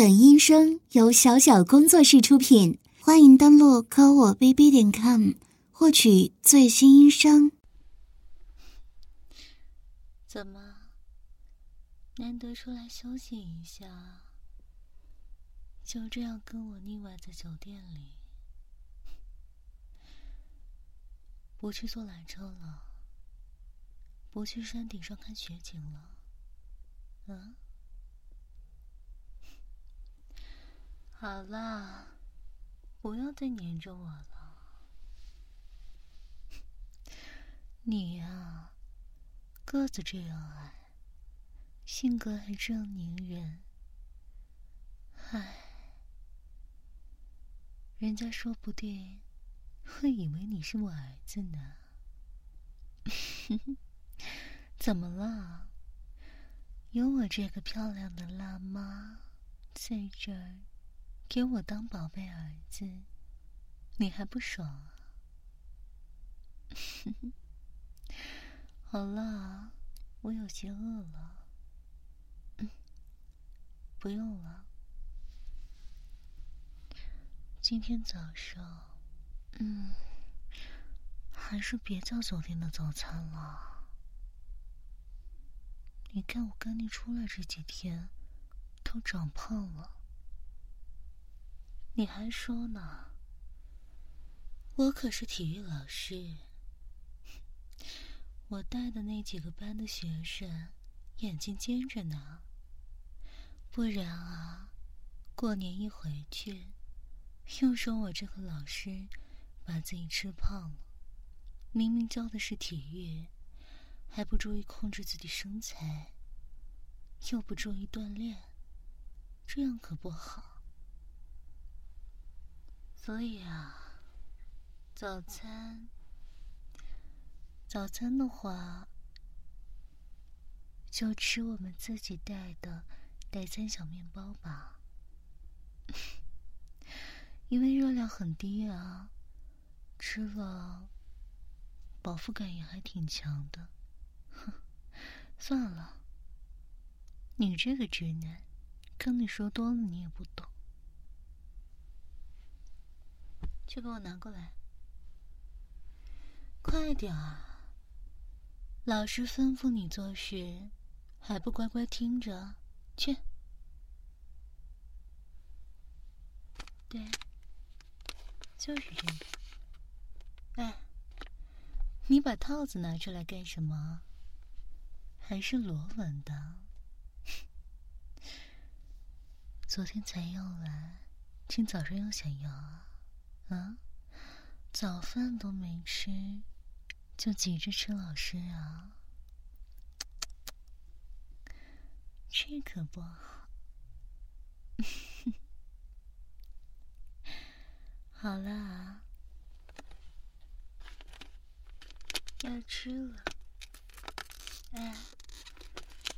本音声由小小工作室出品，欢迎登录科我 bb 点 com 获取最新音声。怎么，难得出来休息一下，就这样跟我腻歪在酒店里，不去坐缆车了，不去山顶上看雪景了，嗯？好啦，不要再黏着我了。你呀，个子这样矮，性格还这样粘人，唉，人家说不定会以为你是我儿子呢。怎么了？有我这个漂亮的辣妈在这儿。给我当宝贝儿子，你还不爽啊？好了，我有些饿了。嗯，不用了。今天早上，嗯，还是别叫酒店的早餐了。你看我跟你出来这几天，都长胖了。你还说呢？我可是体育老师，我带的那几个班的学生眼睛尖着呢。不然啊，过年一回去，又说我这个老师把自己吃胖了。明明教的是体育，还不注意控制自己身材，又不注意锻炼，这样可不好。所以啊，早餐，早餐的话，就吃我们自己带的代餐小面包吧，因为热量很低啊，吃了饱腹感也还挺强的。哼，算了，你这个直男，跟你说多了你也不懂。去给我拿过来，快点儿！老师吩咐你做事，还不乖乖听着？去。对，就是这个。哎，你把套子拿出来干什么？还是螺纹的？昨天才用完，今早上又想要？啊，早饭都没吃，就急着吃老师啊？这可不好。好了，要吃了。哎，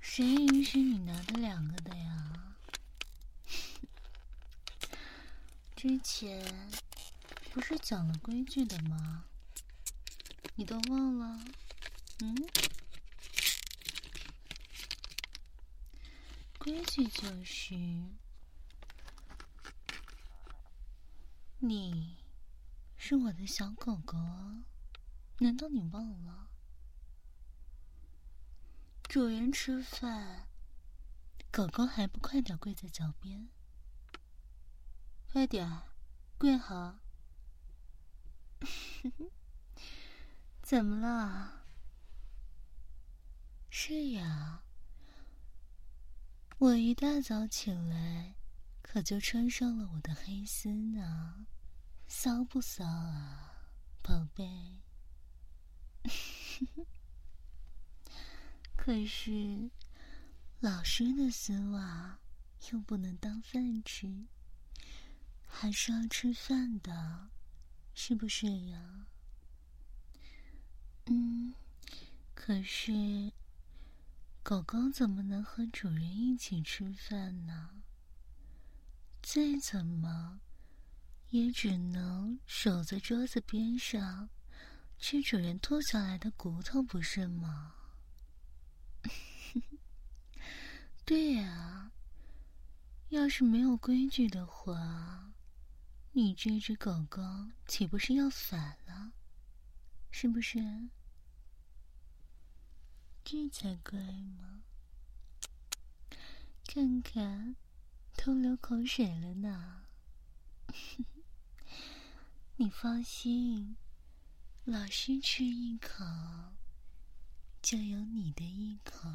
谁允许你拿的两个的呀？之前。不是讲了规矩的吗？你都忘了？嗯？规矩就是，你是我的小狗狗，难道你忘了？主人吃饭，狗狗还不快点跪在脚边？快点，跪好！怎么了？是呀，我一大早起来，可就穿上了我的黑丝呢，骚不骚啊，宝贝？可是老师的丝袜又不能当饭吃，还是要吃饭的。是不是呀？嗯，可是狗狗怎么能和主人一起吃饭呢？再怎么也只能守在桌子边上，吃主人吐下来的骨头，不是吗？对呀，要是没有规矩的话，你这只狗狗岂不是要反了？是不是？这才怪嘛！看看，都流口水了呢。你放心，老师吃一口，就有你的一口。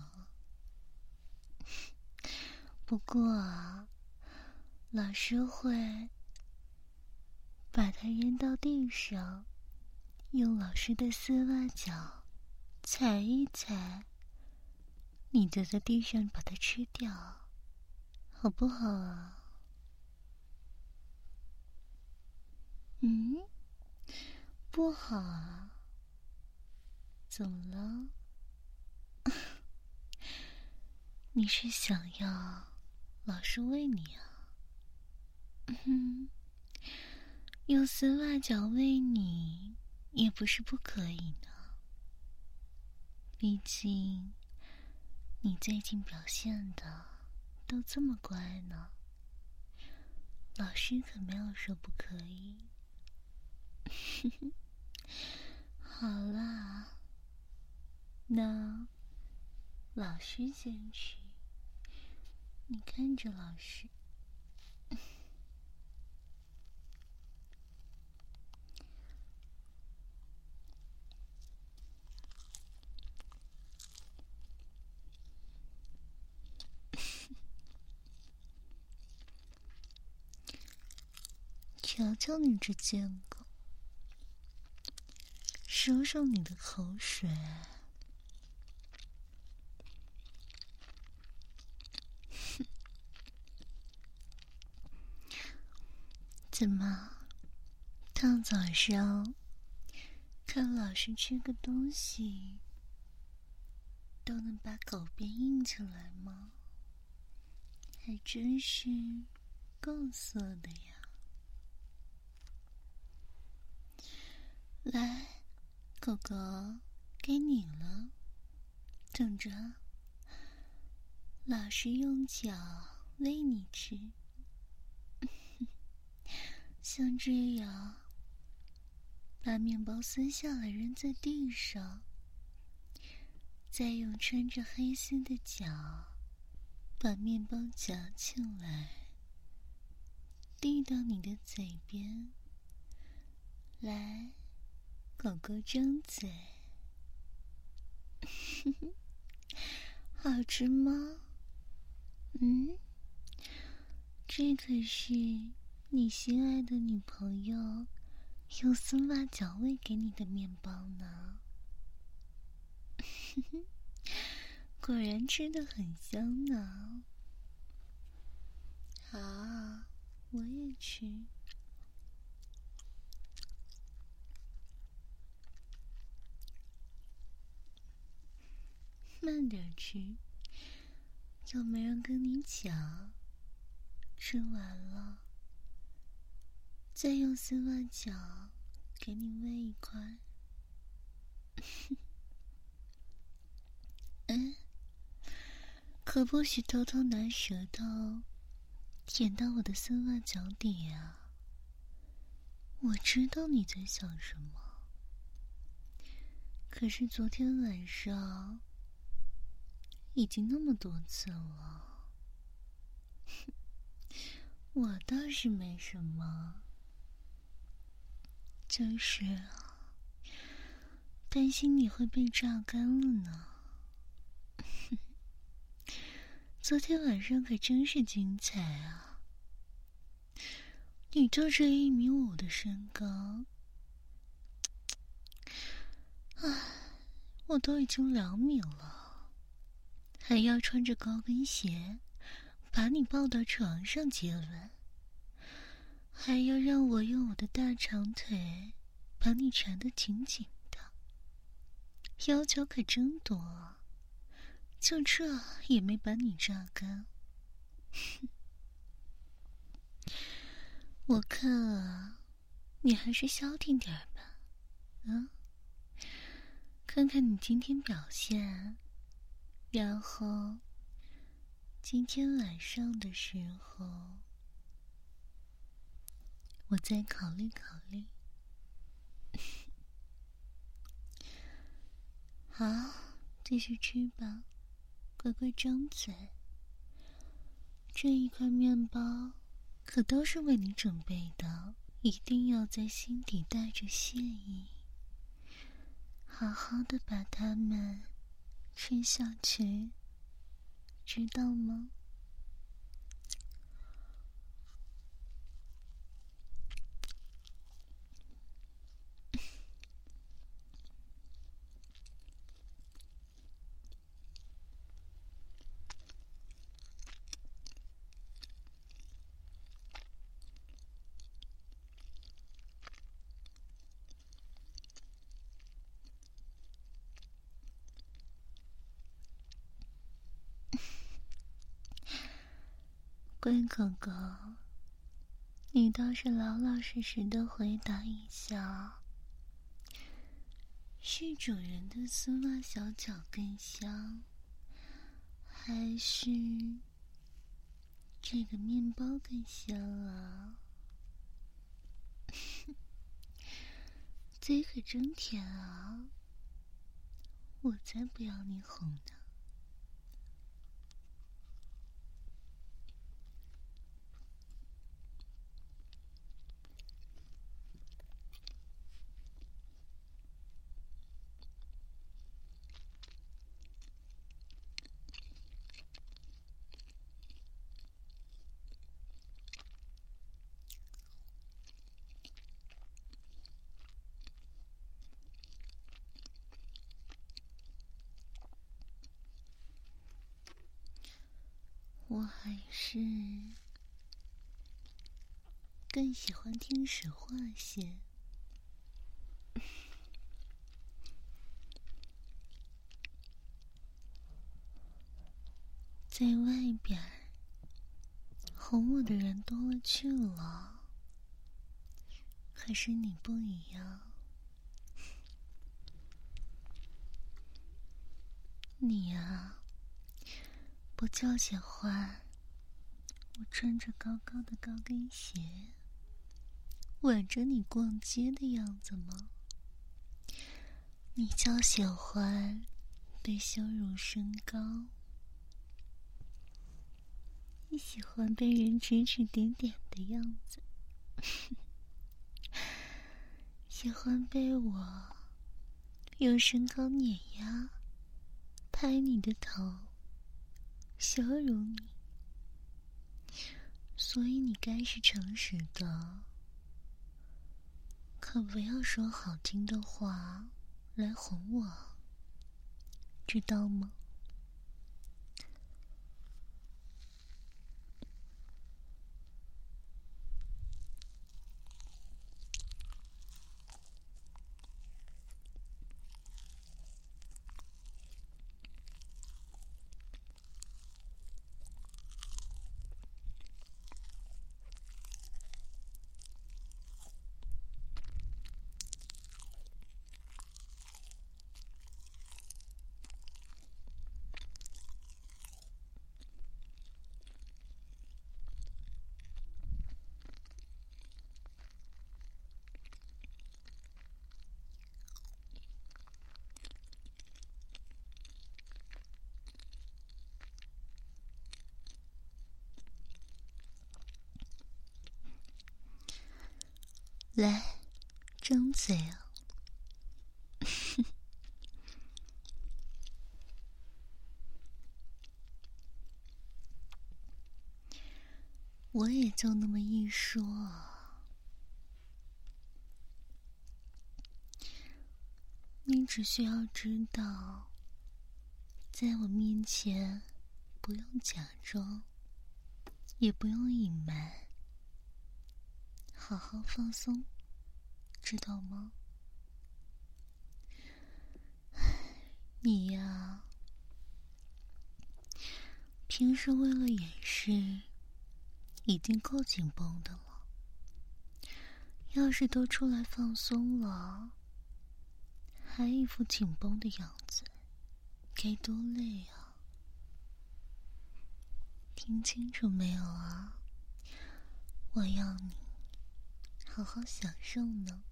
不过，老师会把它扔到地上，用老师的丝袜脚踩一踩，你就在地上把它吃掉，好不好啊？嗯，不好啊？怎么了？你是想要老师喂你啊？嗯哼，用丝袜脚喂你也不是不可以呢。毕竟你最近表现的都这么乖呢，老师可没有说不可以。好啦，那老师先去，你看着老师。瞧瞧你这贱狗！收收你的口水！怎么，大早上看老师吃个东西，都能把狗便硬起来吗？还真是够色的呀！来。狗狗，该你了，等着，老师用脚喂你吃，像这样，把面包撕下来扔在地上，再用穿着黑丝的脚把面包夹起来，递到你的嘴边，来。狗狗张嘴，好吃吗？嗯，这可是你心爱的女朋友用丝袜脚喂给你的面包呢。果然吃的很香呢。好，我也吃。慢点吃，又没人跟你抢。吃完了，再用丝袜脚给你喂一块。嗯，可不许偷偷拿舌头舔到我的丝袜脚底啊！我知道你在想什么，可是昨天晚上。已经那么多次了，我倒是没什么，就是担心你会被榨干了呢。昨天晚上可真是精彩啊！你就这一米五的身高，唉，我都已经两米了。还要穿着高跟鞋，把你抱到床上接吻，还要让我用我的大长腿把你缠得紧紧的，要求可真多，就这也没把你榨干。哼 我看啊，你还是消停点吧，啊，看看你今天表现。然后，今天晚上的时候，我再考虑考虑。好，继续吃吧，乖乖张嘴。这一块面包可都是为你准备的，一定要在心底带着谢意，好好的把它们吃下去，知道吗？乖狗狗，你倒是老老实实的回答一下：是主人的丝袜小脚更香，还是这个面包更香啊？嘴可真甜啊！我才不要你哄呢。我还是更喜欢听实话些。在外边哄我的人多了去了，可是你不一样，你呀。不叫喜欢我穿着高高的高跟鞋挽着你逛街的样子吗？你叫喜欢被羞辱身高？你喜欢被人指指点点的样子？喜欢被我用身高碾压，拍你的头？羞辱你，所以你该是诚实的，可不要说好听的话来哄我，知道吗？来，张嘴啊！我也就那么一说，你只需要知道，在我面前不用假装，也不用隐瞒。好好放松，知道吗？你呀，平时为了掩饰，已经够紧绷的了。要是都出来放松了，还一副紧绷的样子，该多累啊！听清楚没有啊？我要你好好享受呢。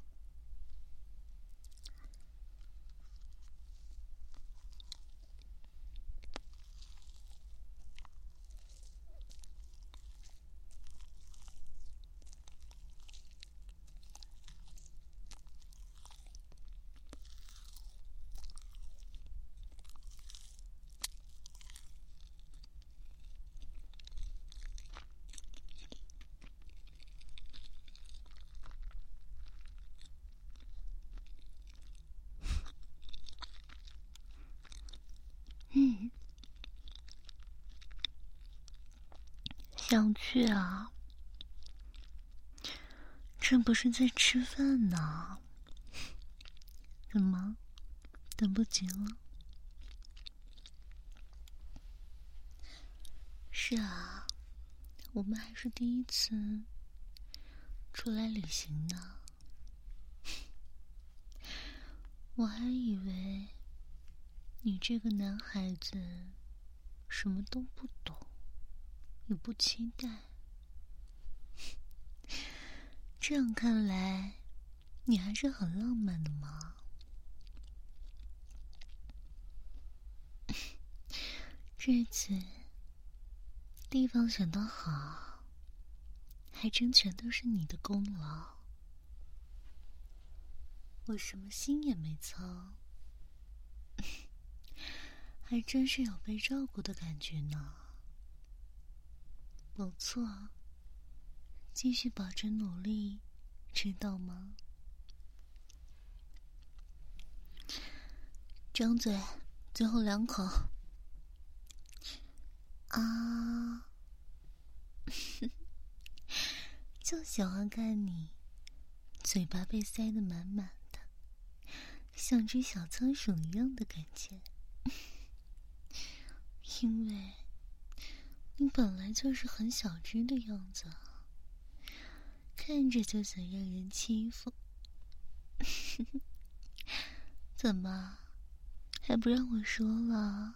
嗯，想去啊？这不是在吃饭呢？怎么，等不及了？是啊，我们还是第一次出来旅行呢。我还以为。你这个男孩子，什么都不懂，也不期待。这样看来，你还是很浪漫的嘛。这次地方选的好，还真全都是你的功劳。我什么心也没操。还真是有被照顾的感觉呢，不错，继续保持努力，知道吗？张嘴，最后两口。啊，就喜欢看你嘴巴被塞得满满的，像只小仓鼠一样的感觉。因为你本来就是很小只的样子，看着就想让人欺负。怎么还不让我说了？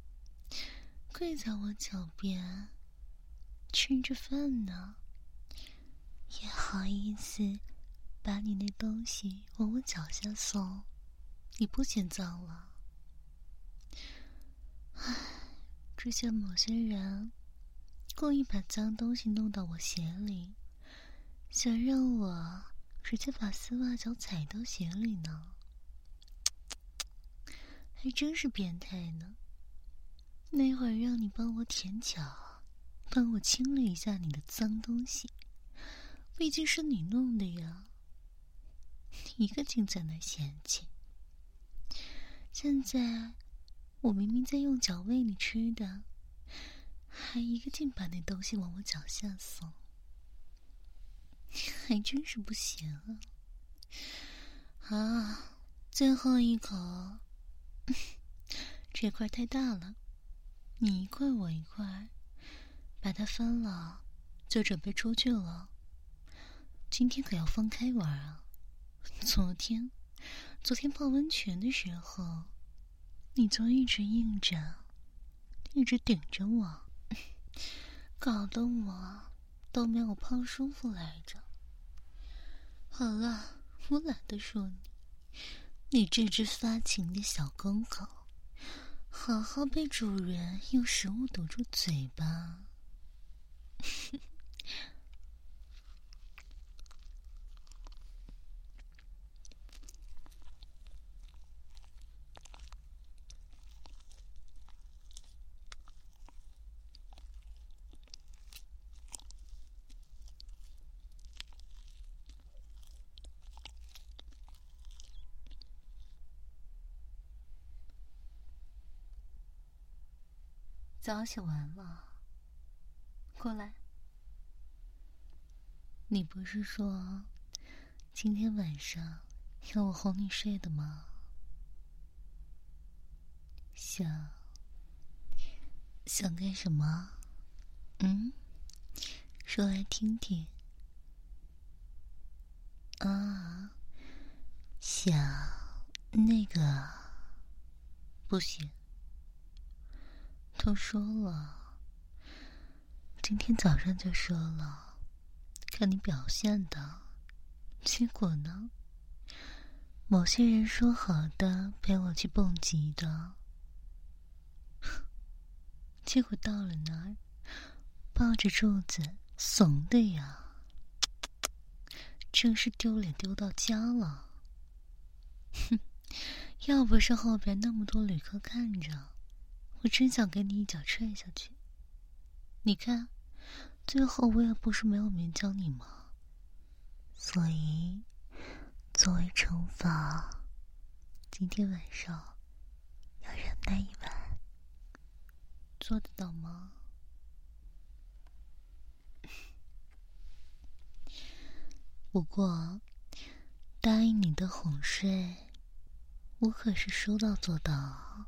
跪在我脚边吃着饭呢，也好意思把你那东西往我脚下送？你不嫌脏了？唉，之前某些人故意把脏东西弄到我鞋里，想让我直接把丝袜脚踩到鞋里呢，还真是变态呢。那会儿让你帮我舔脚，帮我清理一下你的脏东西，毕竟是你弄的呀，一个劲在那嫌弃。现在。我明明在用脚喂你吃的，还一个劲把那东西往我脚下送，还真是不行啊！啊，最后一口，这块太大了，你一块我一块，把它分了，就准备出去了。今天可要放开玩啊！昨天，昨天泡温泉的时候。你就一直硬着，一直顶着我，搞得我都没有泡舒服来着。好了，我懒得说你，你这只发情的小公狗，好好被主人用食物堵住嘴巴。早写完了，过来。你不是说今天晚上要我哄你睡的吗？想想干什么？嗯，说来听听。啊，想那个不行。都说了，今天早上就说了，看你表现的，结果呢？某些人说好的陪我去蹦极的，结果到了那儿，抱着柱子怂的呀，真是丢脸丢到家了。哼，要不是后边那么多旅客看着，我真想给你一脚踹下去。你看，最后我也不是没有勉强你吗？所以。作为惩罚，今天晚上要忍耐一晚，做得到吗？不过答应你的哄睡，我可是说到做到，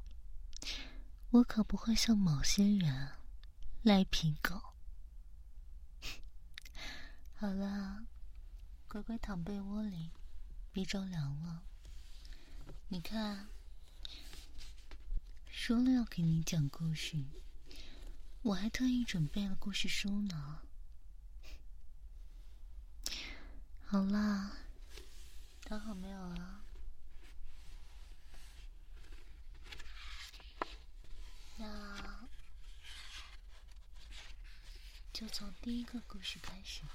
我可不会像某些人赖皮狗。好了，乖乖躺被窝里。别着凉了。你看，说了要给你讲故事，我还特意准备了故事书呢。好啦，躺好没有啊？那就从第一个故事开始吧。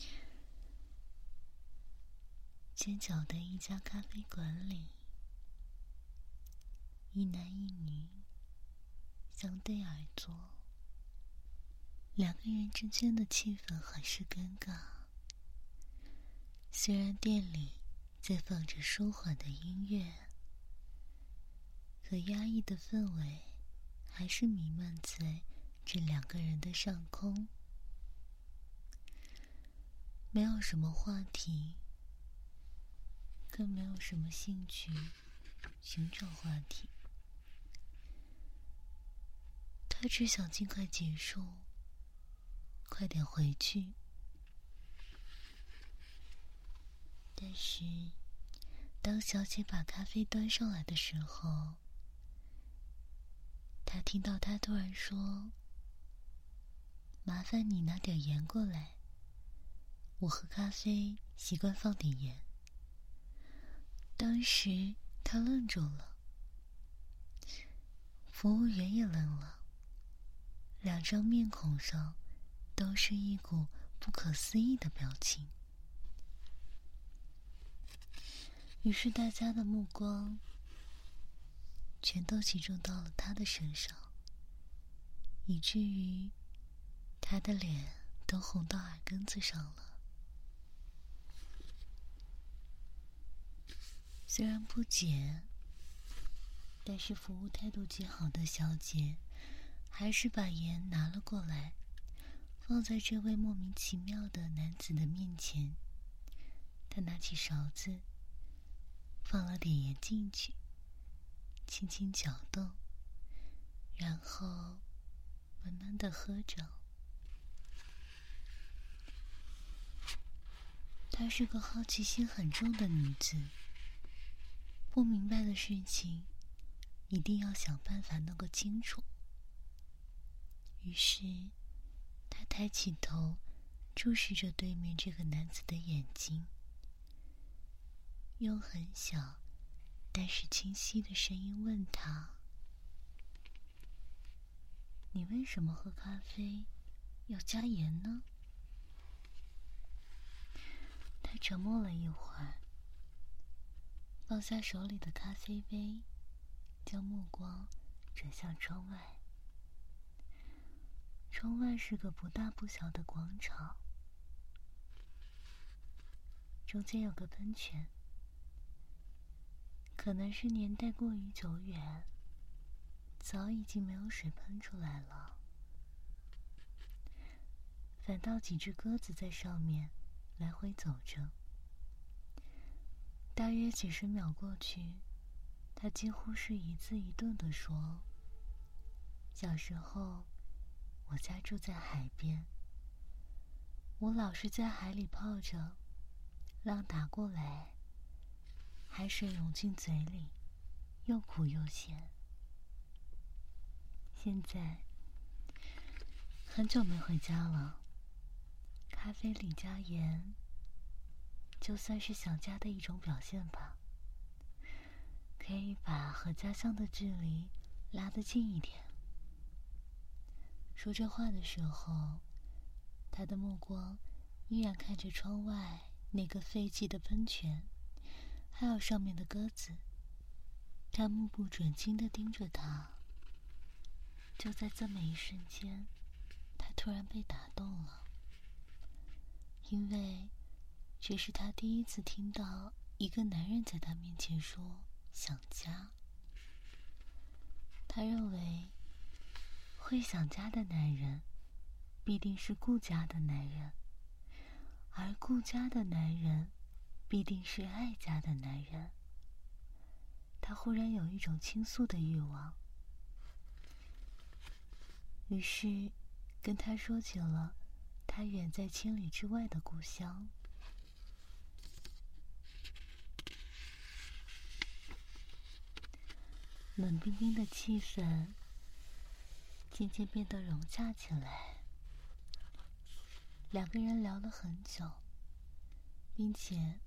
街角的一家咖啡馆里，一男一女相对而坐，两个人之间的气氛很是尴尬。虽然店里在放着舒缓的音乐，可压抑的氛围还是弥漫在这两个人的上空，没有什么话题。更没有什么兴趣寻找话题，他只想尽快结束，快点回去。但是，当小姐把咖啡端上来的时候，他听到她突然说：“麻烦你拿点盐过来，我喝咖啡习惯放点盐。”当时他愣住了，服务员也愣了，两张面孔上都是一股不可思议的表情。于是大家的目光全都集中到了他的身上，以至于他的脸都红到耳根子上了。虽然不解，但是服务态度极好的小姐，还是把盐拿了过来，放在这位莫名其妙的男子的面前。她拿起勺子，放了点盐进去，轻轻搅动，然后慢慢的喝着。她是个好奇心很重的女子。不明白的事情，一定要想办法弄个清楚。于是，他抬起头，注视着对面这个男子的眼睛，用很小但是清晰的声音问他：“你为什么喝咖啡要加盐呢？”他沉默了一会儿。放下手里的咖啡杯，将目光转向窗外。窗外是个不大不小的广场，中间有个喷泉，可能是年代过于久远，早已经没有水喷出来了，反倒几只鸽子在上面来回走着。大约几十秒过去，他几乎是一字一顿的说：“小时候，我家住在海边，我老是在海里泡着，浪打过来，海水涌进嘴里，又苦又咸。现在很久没回家了，咖啡里加盐，就算是想家的一种表现吧。可以把和家乡的距离拉得近一点。说这话的时候，他的目光依然看着窗外那个废弃的喷泉，还有上面的鸽子。他目不转睛的盯着他。就在这么一瞬间，他突然被打动了，因为这是他第一次听到一个男人在他面前说。想家，他认为会想家的男人必定是顾家的男人，而顾家的男人必定是爱家的男人。他忽然有一种倾诉的欲望，于是跟他说起了他远在千里之外的故乡。冷冰冰的气氛渐渐变得融洽起来。两个人聊了很久，并且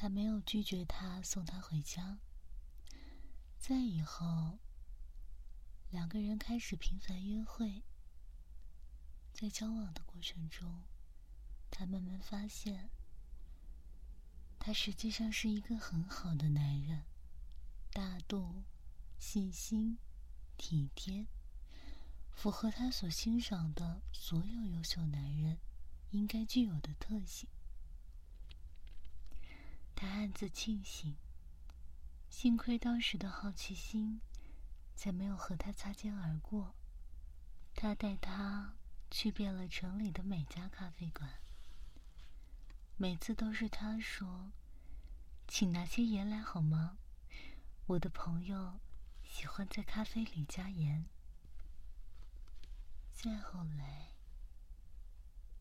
他没有拒绝他送他回家。在以后，两个人开始频繁约会。在交往的过程中，他慢慢发现，他实际上是一个很好的男人，大度。细心、体贴，符合他所欣赏的所有优秀男人应该具有的特性。他暗自庆幸，幸亏当时的好奇心，才没有和他擦肩而过。他带他去遍了城里的每家咖啡馆，每次都是他说：“请拿些盐来好吗？我的朋友。”喜欢在咖啡里加盐。再后来，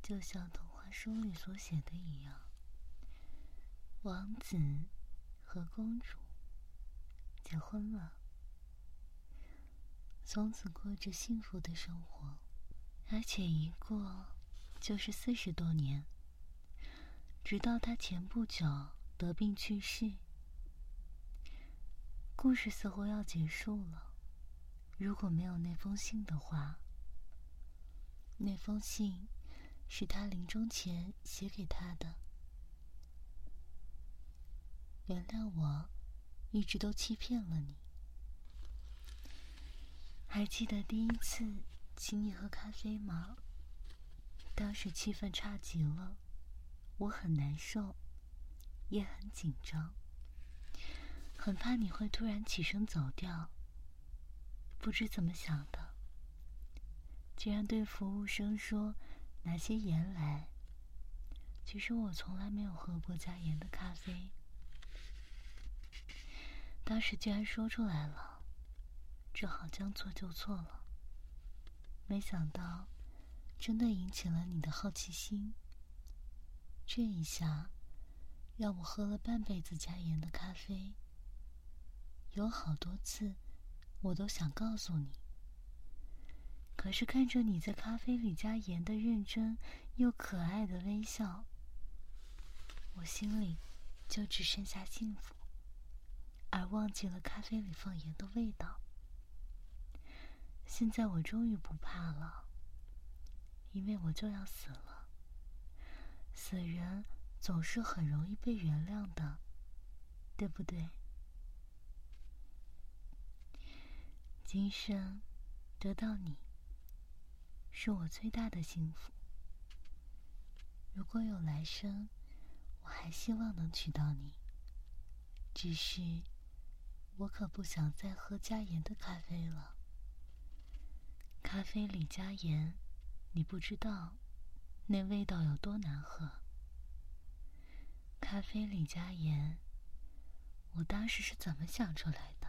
就像童话书里所写的一样，王子和公主结婚了，从此过着幸福的生活，而且一过就是四十多年，直到他前不久得病去世。故事似乎要结束了。如果没有那封信的话，那封信是他临终前写给他的。原谅我，一直都欺骗了你。还记得第一次请你喝咖啡吗？当时气氛差极了，我很难受，也很紧张。很怕你会突然起身走掉。不知怎么想的，竟然对服务生说拿些盐来。其实我从来没有喝过加盐的咖啡，当时居然说出来了，只好将错就错了。没想到，真的引起了你的好奇心。这一下，让我喝了半辈子加盐的咖啡。有好多次，我都想告诉你，可是看着你在咖啡里加盐的认真又可爱的微笑，我心里就只剩下幸福，而忘记了咖啡里放盐的味道。现在我终于不怕了，因为我就要死了。死人总是很容易被原谅的，对不对？今生得到你，是我最大的幸福。如果有来生，我还希望能娶到你。只是，我可不想再喝加盐的咖啡了。咖啡里加盐，你不知道那味道有多难喝。咖啡里加盐，我当时是怎么想出来的？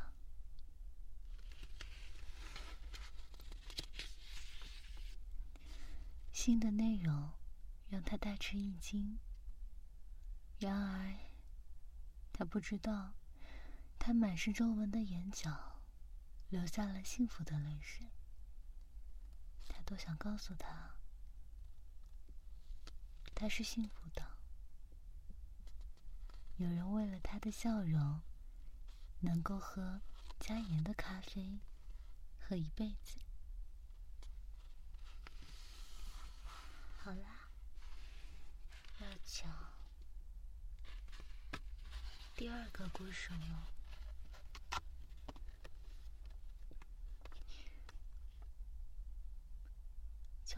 新的内容让他大吃一惊。然而，他不知道，他满是皱纹的眼角流下了幸福的泪水。他多想告诉他，他是幸福的。有人为了他的笑容，能够喝加盐的咖啡，喝一辈子。好啦，要讲第二个故事了。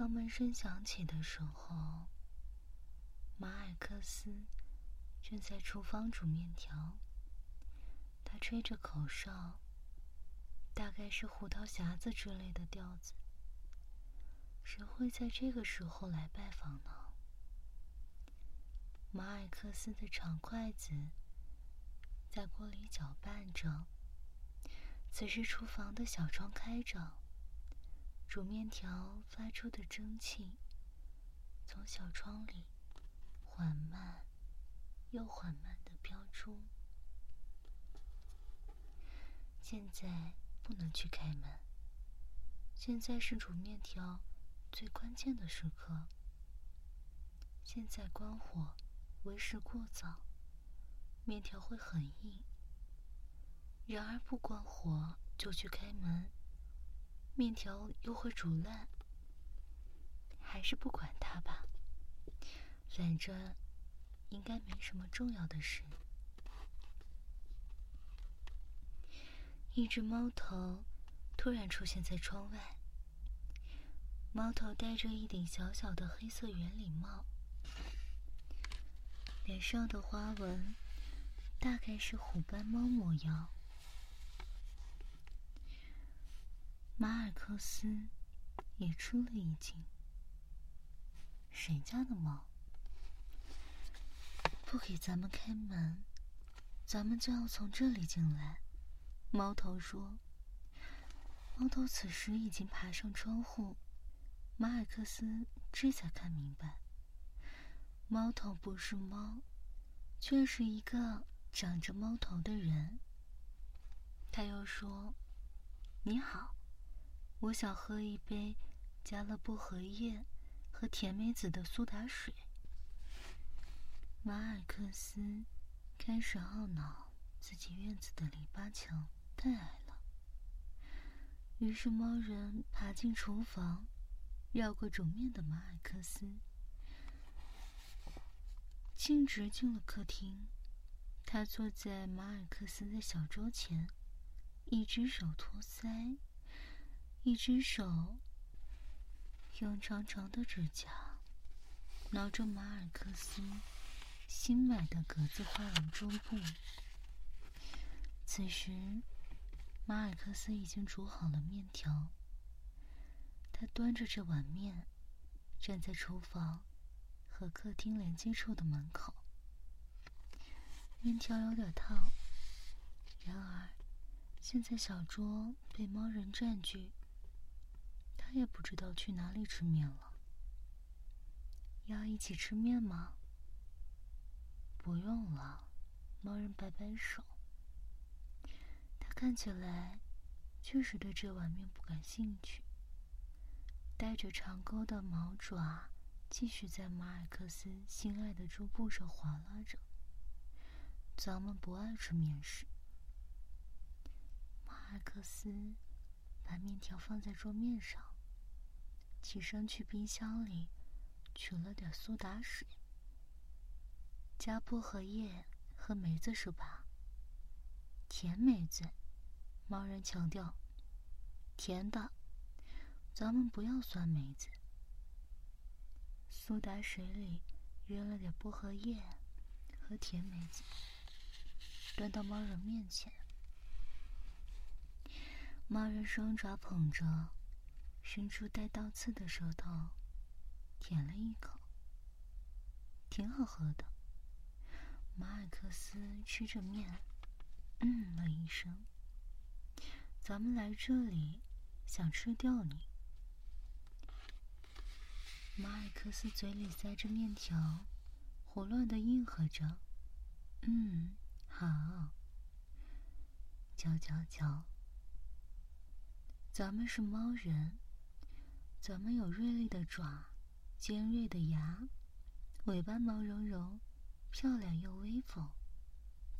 敲门声响起的时候，马尔克斯正在厨房煮面条。他吹着口哨，大概是胡桃匣子之类的调子。谁会在这个时候来拜访呢？马尔克斯的长筷子在锅里搅拌着。此时，厨房的小窗开着，煮面条发出的蒸汽从小窗里缓慢又缓慢的飘出。现在不能去开门。现在是煮面条。最关键的时刻，现在关火为时过早，面条会很硬。然而不关火就去开门，面条又会煮烂。还是不管它吧，反正应该没什么重要的事。一只猫头突然出现在窗外。猫头戴着一顶小小的黑色圆礼帽，脸上的花纹大概是虎斑猫模样。马尔克斯也出了一惊：“谁家的猫？不给咱们开门，咱们就要从这里进来。”猫头说。猫头此时已经爬上窗户。马尔克斯这才看明白，猫头不是猫，却是一个长着猫头的人。他又说：“你好，我想喝一杯加了薄荷叶和甜梅子的苏打水。”马尔克斯开始懊恼自己院子的篱笆墙太矮了，于是猫人爬进厨房。绕过煮面的马尔克斯，径直进了客厅。他坐在马尔克斯的小桌前，一只手托腮，一只手用长长的指甲挠着马尔克斯新买的格子花纹桌布。此时，马尔克斯已经煮好了面条。他端着这碗面，站在厨房和客厅连接处的门口。面条有点烫，然而现在小桌被猫人占据，他也不知道去哪里吃面了。要一起吃面吗？不用了，猫人摆摆手。他看起来确实对这碗面不感兴趣。带着长钩的毛爪，继续在马尔克斯心爱的桌布上划拉着。咱们不爱吃面食。马尔克斯把面条放在桌面上，起身去冰箱里取了点苏打水，加薄荷叶和梅子是吧？甜梅子，猫人强调，甜的。咱们不要酸梅子。苏打水里约了点薄荷叶和甜梅子，端到猫人面前。猫人双爪捧着，伸出带倒刺的舌头，舔了一口，挺好喝的。马尔克斯吃着面，嗯了一声。咱们来这里，想吃掉你。马尔克斯嘴里塞着面条，胡乱的应和着：“嗯，好，嚼嚼嚼。咱们是猫人，咱们有锐利的爪，尖锐的牙，尾巴毛茸茸，漂亮又威风。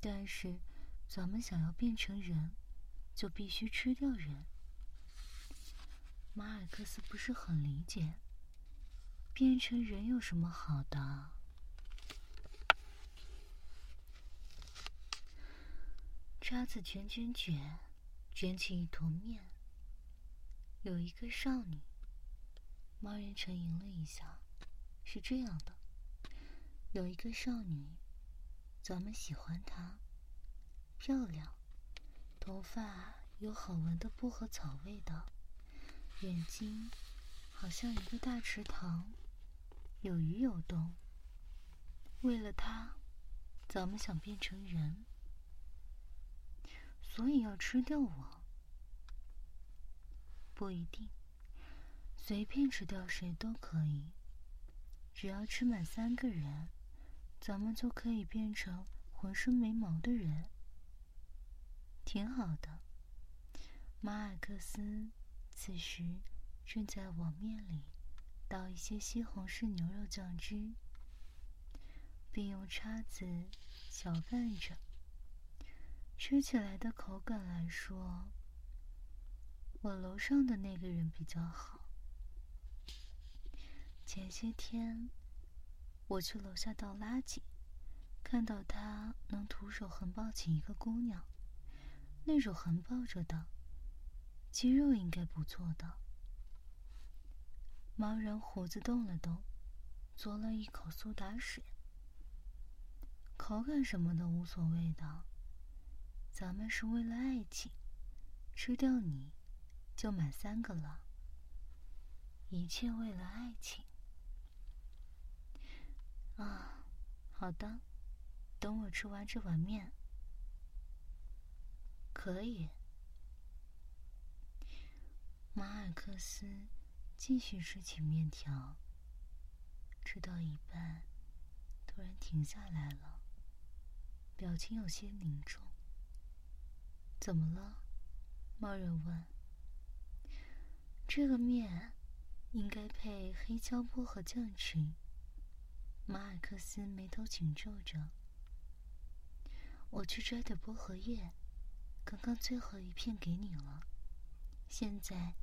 但是，咱们想要变成人，就必须吃掉人。马尔克斯不是很理解，变成人有什么好的？叉子卷卷卷，卷起一坨面。有一个少女。猫人沉吟了一下，是这样的：有一个少女，咱们喜欢她，漂亮，头发有好闻的薄荷草味道。眼睛好像一个大池塘，有鱼有洞。为了她，咱们想变成人，所以要吃掉我。不一定，随便吃掉谁都可以，只要吃满三个人，咱们就可以变成浑身没毛的人。挺好的，马尔克斯。此时，正在往面里倒一些西红柿牛肉酱汁，并用叉子搅拌着。吃起来的口感来说，我楼上的那个人比较好。前些天，我去楼下倒垃圾，看到他能徒手横抱起一个姑娘，那种横抱着的。肌肉应该不错的。盲人胡子动了动，嘬了一口苏打水。口感什么的无所谓的，咱们是为了爱情，吃掉你，就满三个了。一切为了爱情。啊，好的，等我吃完这碗面。可以。马尔克斯继续吃起面条，吃到一半，突然停下来了，表情有些凝重。怎么了？猫人问。这个面应该配黑椒薄荷酱吃。马尔克斯眉头紧皱着。我去摘点薄荷叶，刚刚最后一片给你了。现在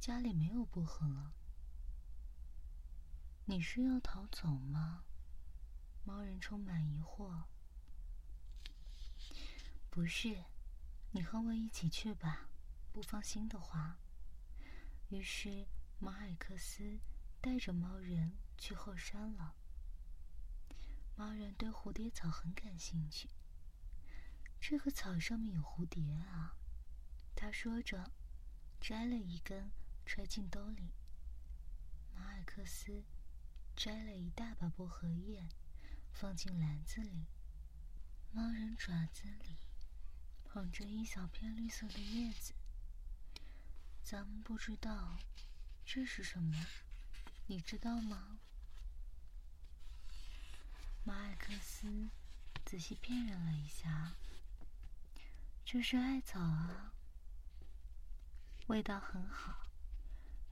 家里没有薄荷了，你是要逃走吗？猫人充满疑惑。不是，你和我一起去吧。不放心的话。于是马尔克斯带着猫人去后山了。猫人对蝴蝶草很感兴趣。这个草上面有蝴蝶啊，他说着。摘了一根，揣进兜里。马尔克斯摘了一大把薄荷叶，放进篮子里。猫人爪子里捧着一小片绿色的叶子。咱们不知道这是什么，你知道吗？马尔克斯仔细辨认了一下，这是艾草啊。味道很好，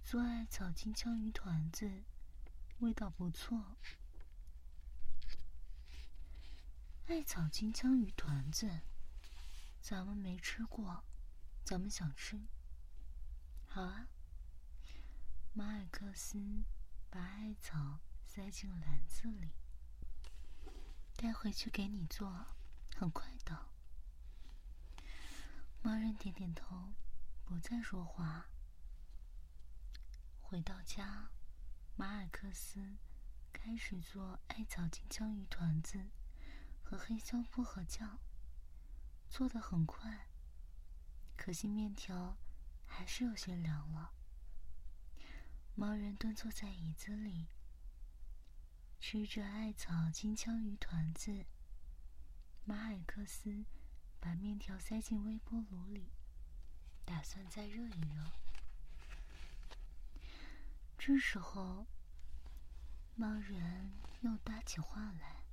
做艾草金枪鱼团子，味道不错。艾草金枪鱼团子，咱们没吃过，咱们想吃。好啊，马尔克斯把艾草塞进篮子里，带回去给你做，很快的。猫人点点头。不再说话。回到家，马尔克斯开始做艾草金枪鱼团子和黑椒薄荷酱，做的很快。可惜面条还是有些凉了。猫人蹲坐在椅子里，吃着艾草金枪鱼团子。马尔克斯把面条塞进微波炉里。打算再热一热。这时候，猫人又搭起话来：“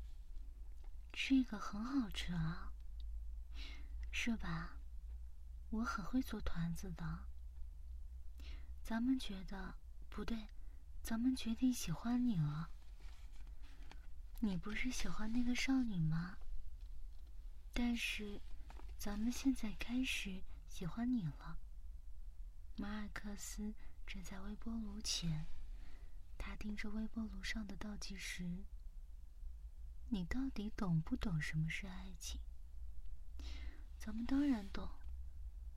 这个很好吃啊，是吧？我很会做团子的。咱们觉得不对，咱们决定喜欢你了。你不是喜欢那个少女吗？但是，咱们现在开始喜欢你了。马尔克斯站在微波炉前，他盯着微波炉上的倒计时。你到底懂不懂什么是爱情？咱们当然懂。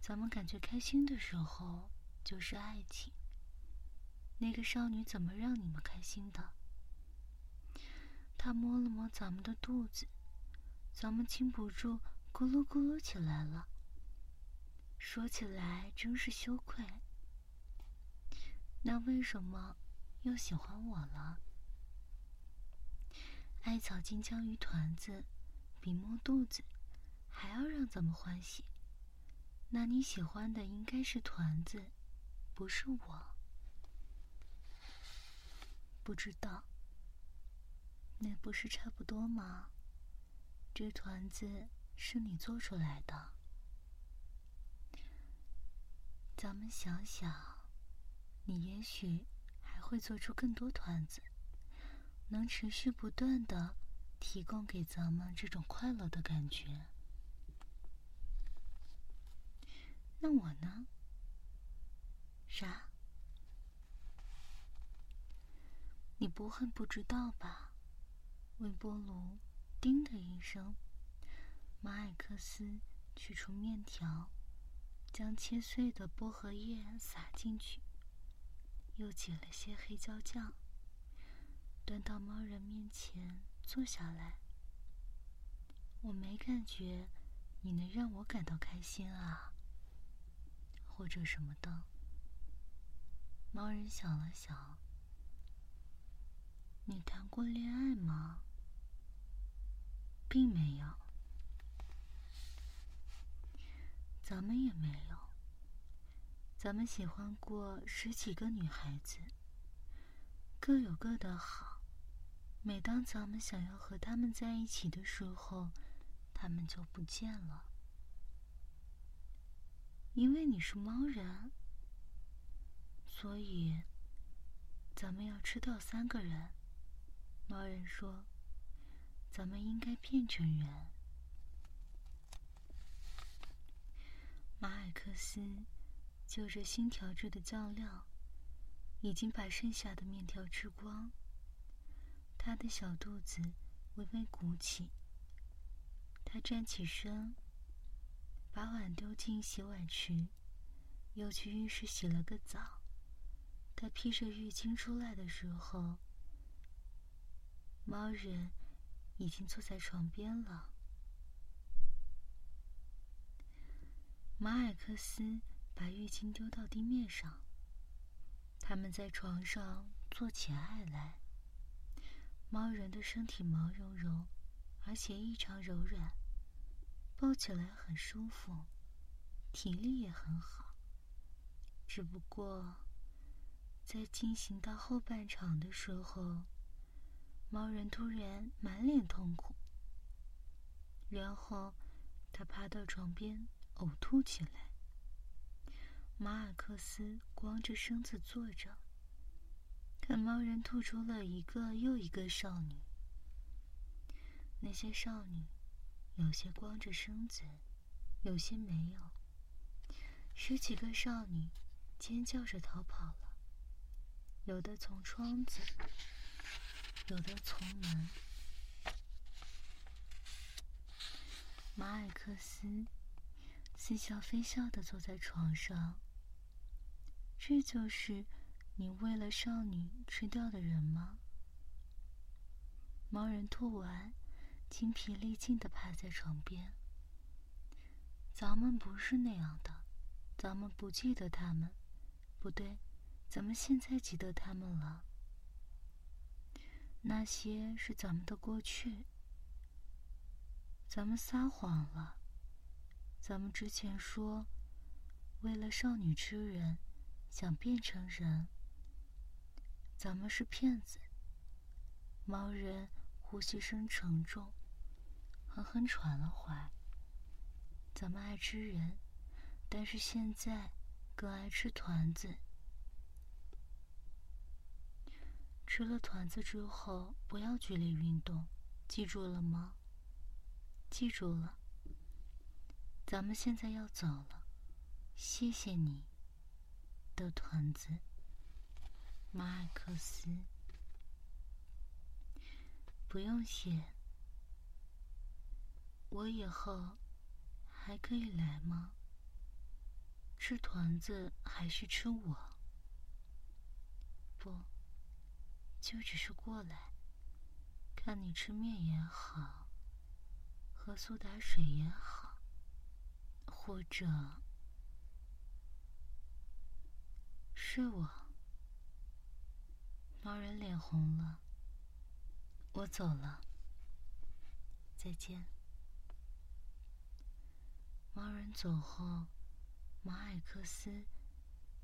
咱们感觉开心的时候就是爱情。那个少女怎么让你们开心的？他摸了摸咱们的肚子，咱们禁不住咕噜咕噜起来了。说起来真是羞愧。那为什么又喜欢我了？艾草金枪鱼团子，比摸肚子还要让咱们欢喜。那你喜欢的应该是团子，不是我。不知道，那不是差不多吗？这团子是你做出来的。咱们想想，你也许还会做出更多团子。能持续不断的提供给咱们这种快乐的感觉，那我呢？啥？你不会不知道吧？微波炉“叮”的一声，马尔克斯取出面条，将切碎的薄荷叶撒进去，又挤了些黑椒酱。端到猫人面前坐下来，我没感觉你能让我感到开心啊，或者什么的。猫人想了想，你谈过恋爱吗？并没有，咱们也没有。咱们喜欢过十几个女孩子，各有各的好。每当咱们想要和他们在一起的时候，他们就不见了。因为你是猫人，所以咱们要吃掉三个人。猫人说：“咱们应该变成人。”马尔克斯就着新调制的酱料，已经把剩下的面条吃光。他的小肚子微微鼓起，他站起身，把碗丢进洗碗池，又去浴室洗了个澡。他披着浴巾出来的时候，猫人已经坐在床边了。马尔克斯把浴巾丢到地面上，他们在床上做起爱来。猫人的身体毛茸茸，而且异常柔软，抱起来很舒服，体力也很好。只不过，在进行到后半场的时候，猫人突然满脸痛苦，然后他爬到床边呕吐起来。马尔克斯光着身子坐着。看猫人吐出了一个又一个少女，那些少女有些光着身子，有些没有。十几个少女尖叫着逃跑了，有的从窗子，有的从门。马尔克斯似笑非笑的坐在床上，这就是。你为了少女吃掉的人吗？盲人吐完，精疲力尽的趴在床边。咱们不是那样的，咱们不记得他们，不对，咱们现在记得他们了。那些是咱们的过去。咱们撒谎了，咱们之前说，为了少女吃人，想变成人。咱们是骗子。猫人呼吸声沉重，狠狠喘了会儿。咱们爱吃人，但是现在更爱吃团子。吃了团子之后，不要剧烈运动，记住了吗？记住了。咱们现在要走了，谢谢你的团子，马尔克斯。不用谢。我以后还可以来吗？吃团子还是吃我？不，就只是过来，看你吃面也好，喝苏打水也好，或者是我。猫人脸红了，我走了，再见。猫人走后，马尔克斯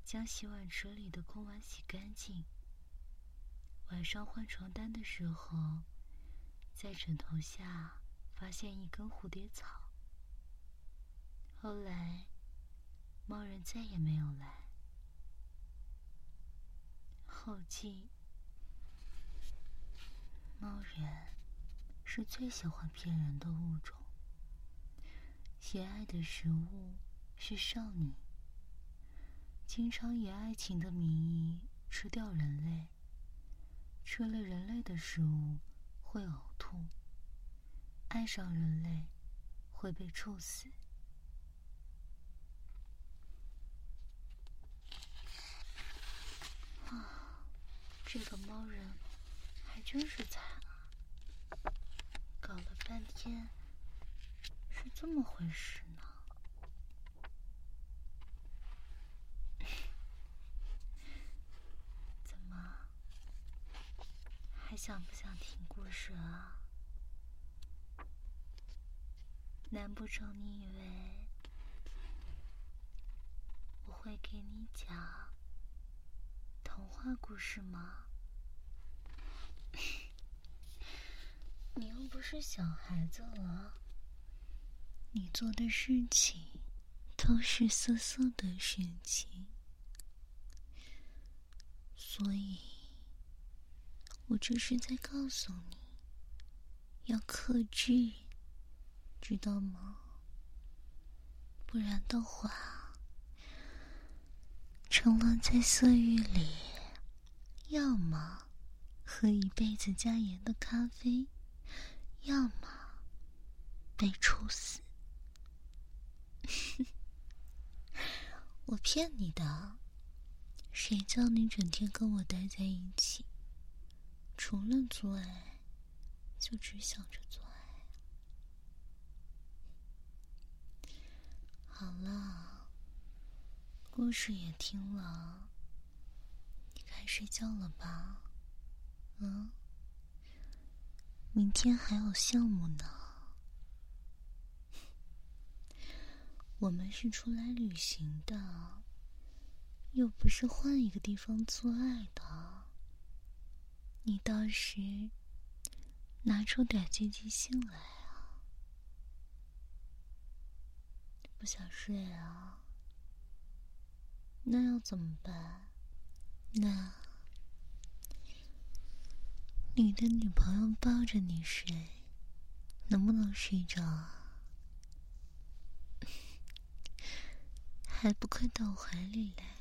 将洗碗池里的空碗洗干净。晚上换床单的时候，在枕头下发现一根蝴蝶草。后来，猫人再也没有来。后记：猫人是最喜欢骗人的物种。喜爱的食物是少女，经常以爱情的名义吃掉人类。吃了人类的食物会呕吐，爱上人类会被处死。啊，这个猫人还真是惨啊！搞了半天。是这么回事呢？怎么还想不想听故事啊？难不成你以为我会给你讲童话故事吗？你又不是小孩子了。你做的事情都是色色的事情，所以，我这是在告诉你，要克制，知道吗？不然的话，沉沦在色欲里，要么喝一辈子加盐的咖啡，要么被处死。我骗你的，谁叫你整天跟我待在一起，除了做爱，就只想着做爱。好了，故事也听了，你该睡觉了吧？嗯，明天还有项目呢。我们是出来旅行的，又不是换一个地方做爱的。你倒是拿出点积极性来啊！不想睡啊？那要怎么办？那你的女朋友抱着你睡，能不能睡着啊？还不快到我怀里来！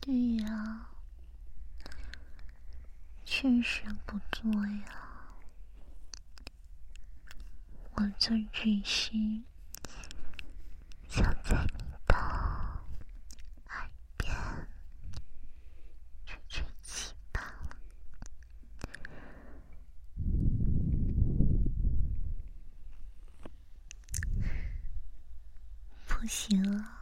对呀，确实不错呀。我这只是想在你的耳边吹吹气罢了。不行啊。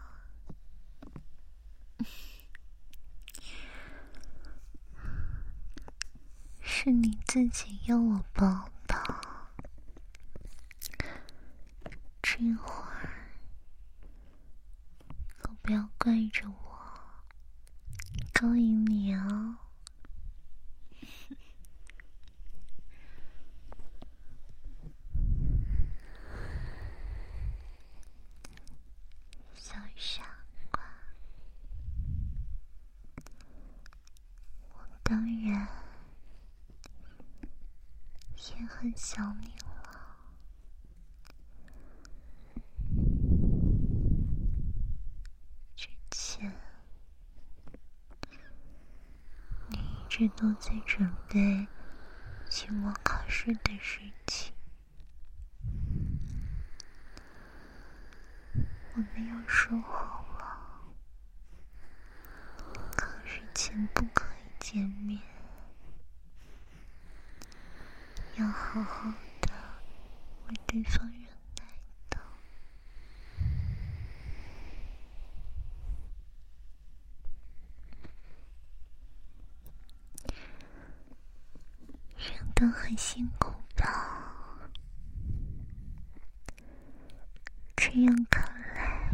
是你自己要我抱的，这会儿可不要怪着我，勾引你哦。小傻瓜，我当然也很想你了。之前你一直都在准备期末考试的事情。我没有说好了，考试前不可以见面，要好好的为对方忍耐的。忍都很辛苦吧？这样看来，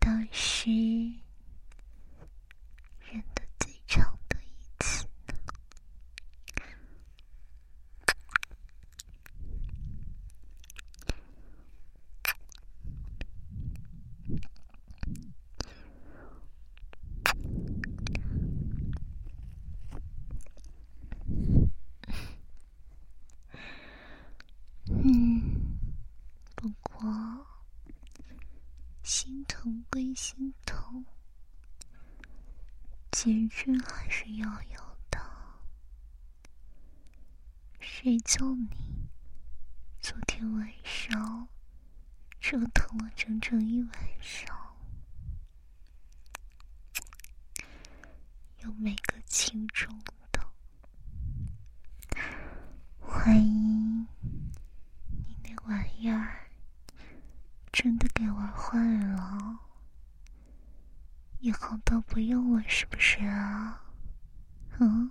倒是忍得最长的一次呢。嗯，不过心疼归心疼，节制还是要有的。谁叫你昨天晚上折腾了整整一晚上，又没个轻重的，万一……你那玩意儿真的给玩坏了，以后都不用我，是不是啊？嗯？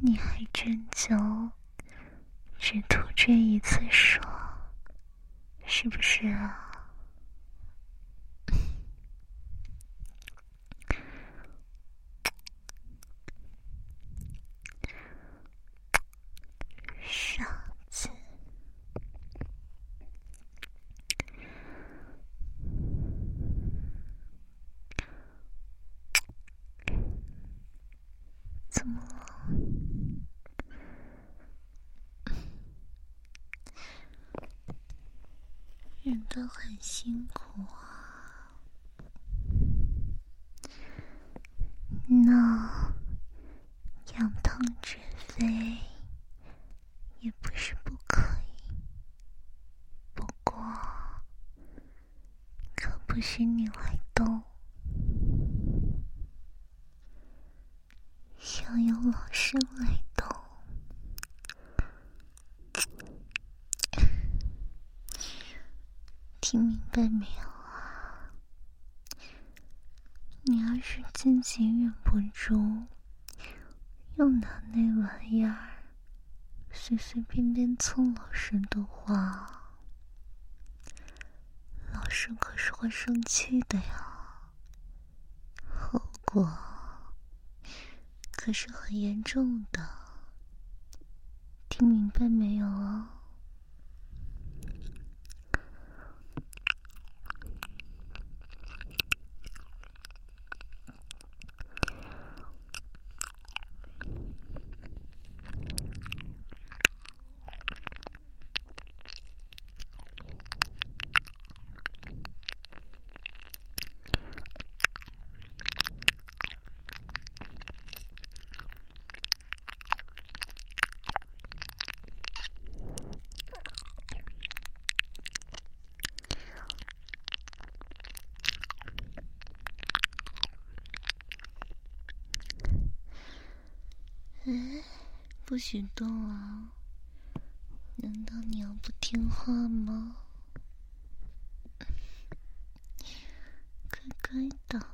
你还真就只图这一次爽，是不是啊？傻子，怎么了？真的很辛苦啊。那仰躺直飞也不是不可以，不过可不许你来动，要由老师来动。听明白没有啊？你要是自己忍不住，又拿那玩意儿随随蹭老师的话，老师可是会生气的呀，后果可是很严重的。听明白没有啊？哎，不许动啊！难道你要不听话吗？乖乖的，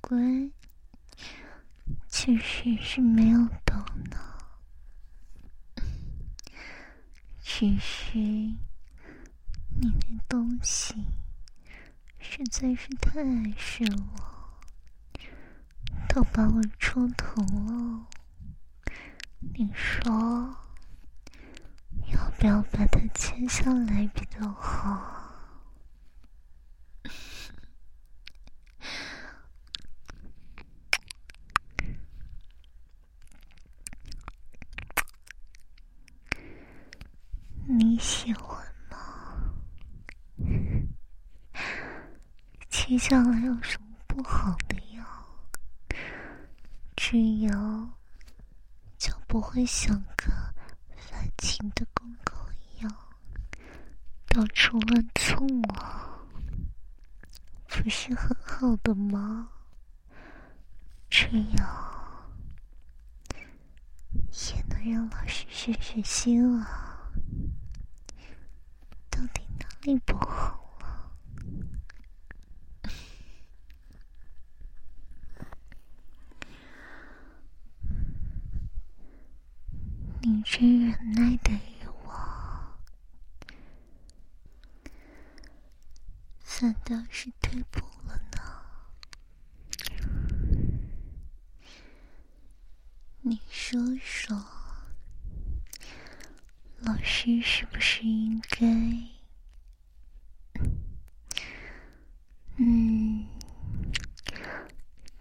乖，确实是没有头脑，只是你的东西实在是太碍事了，都把我戳疼了。你说要不要把它切下来比较好？你喜欢吗？接下来有什么不好的呀？只有就不会像个发情的公狗一样到处乱蹭啊，不是很好的吗？只有也能让老师省省心啊。到底哪里不好你真忍耐的于我，反倒是退步了呢。你说说。老师是不是应该，嗯，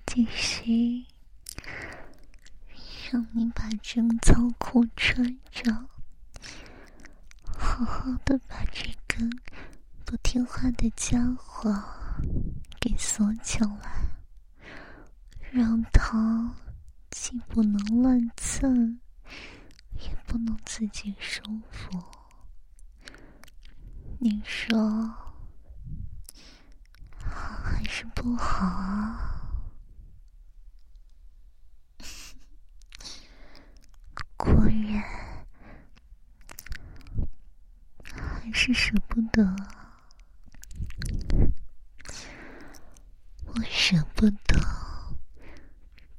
继续让你把贞操裤穿着，好好的把这个不听话的家伙给锁起来，让他既不能乱蹭。也不能自己舒服，你说好还是不好啊？果然还是舍不得，我舍不得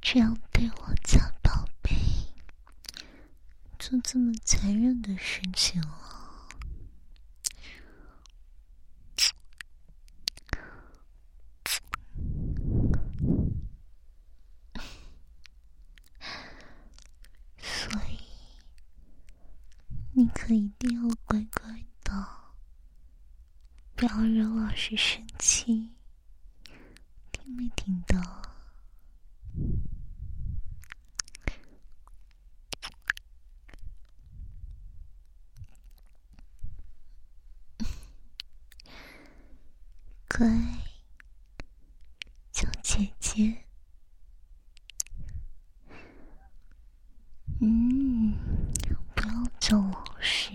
这样对我家宝贝。做这么残忍的事情了，所以你可一定要乖乖的，不要惹老师生气，听没听到？乖，叫姐姐。嗯，不要叫老师，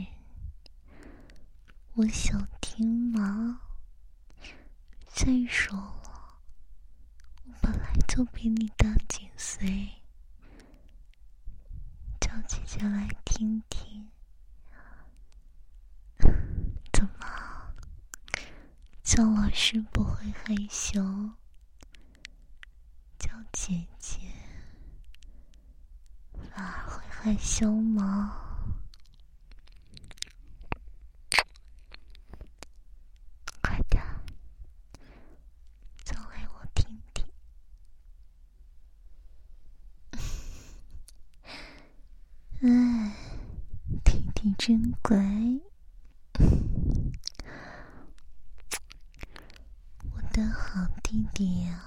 我想听吗？再说了，我本来就比你大几岁，叫姐姐来听听。叫老师不会害羞，叫姐姐反而会害羞吗？快点，叫来我听听。哎，弟乖，我。的好弟弟呀，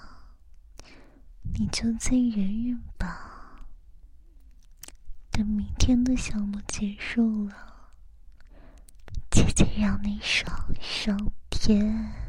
你就再忍忍吧。等明天的项目结束了，姐姐让你爽上天。